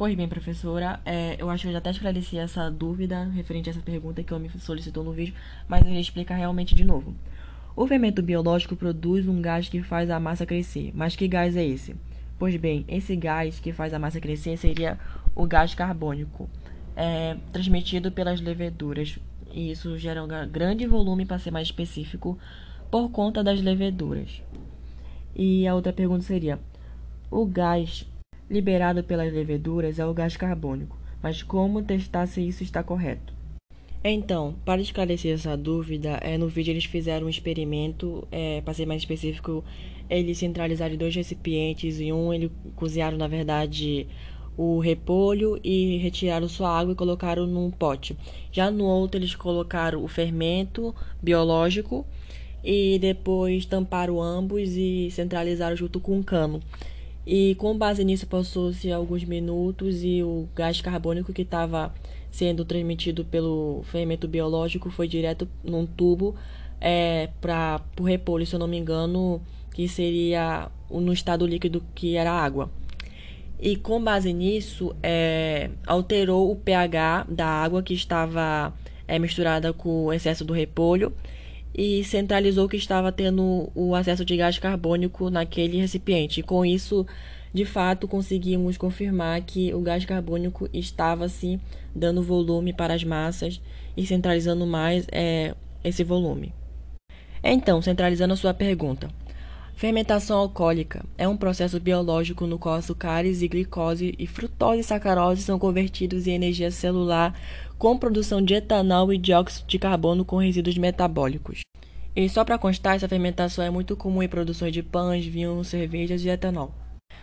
Pois bem, professora, é, eu acho que eu já até esclareci essa dúvida referente a essa pergunta que o me solicitou no vídeo, mas eu irei explicar realmente de novo. O fermento biológico produz um gás que faz a massa crescer, mas que gás é esse? Pois bem, esse gás que faz a massa crescer seria o gás carbônico, é, transmitido pelas leveduras, e isso gera um grande volume, para ser mais específico, por conta das leveduras. E a outra pergunta seria: o gás liberado pelas leveduras é o gás carbônico, mas como testar se isso está correto? Então, para esclarecer essa dúvida, é, no vídeo eles fizeram um experimento, é, para ser mais específico, eles centralizaram dois recipientes e um eles cozinharam, na verdade, o repolho e retiraram sua água e colocaram num pote. Já no outro eles colocaram o fermento biológico e depois tamparam ambos e centralizaram junto com um cano. E com base nisso passou-se alguns minutos e o gás carbônico que estava sendo transmitido pelo fermento biológico foi direto num tubo é, para o repolho, se eu não me engano, que seria no estado líquido que era água. E com base nisso, é, alterou o pH da água que estava é, misturada com o excesso do repolho e centralizou que estava tendo o acesso de gás carbônico naquele recipiente. Com isso, de fato, conseguimos confirmar que o gás carbônico estava se dando volume para as massas e centralizando mais é, esse volume. Então, centralizando a sua pergunta. Fermentação alcoólica é um processo biológico no qual açúcares e glicose e frutose e sacarose são convertidos em energia celular com produção de etanol e dióxido de carbono com resíduos metabólicos. E só para constar, essa fermentação é muito comum em produções de pães, vinhos, cervejas e etanol.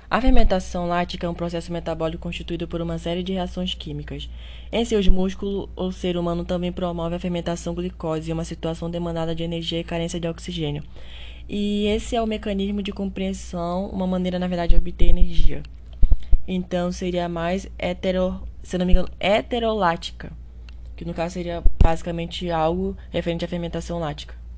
A fermentação lática é um processo metabólico constituído por uma série de reações químicas. Em seus músculos, o ser humano também promove a fermentação glicose, uma situação demandada de energia e carência de oxigênio. E esse é o mecanismo de compreensão, uma maneira, na verdade, de obter energia. Então, seria mais hetero, se não me engano, heterolática que no caso seria basicamente algo referente à fermentação lática.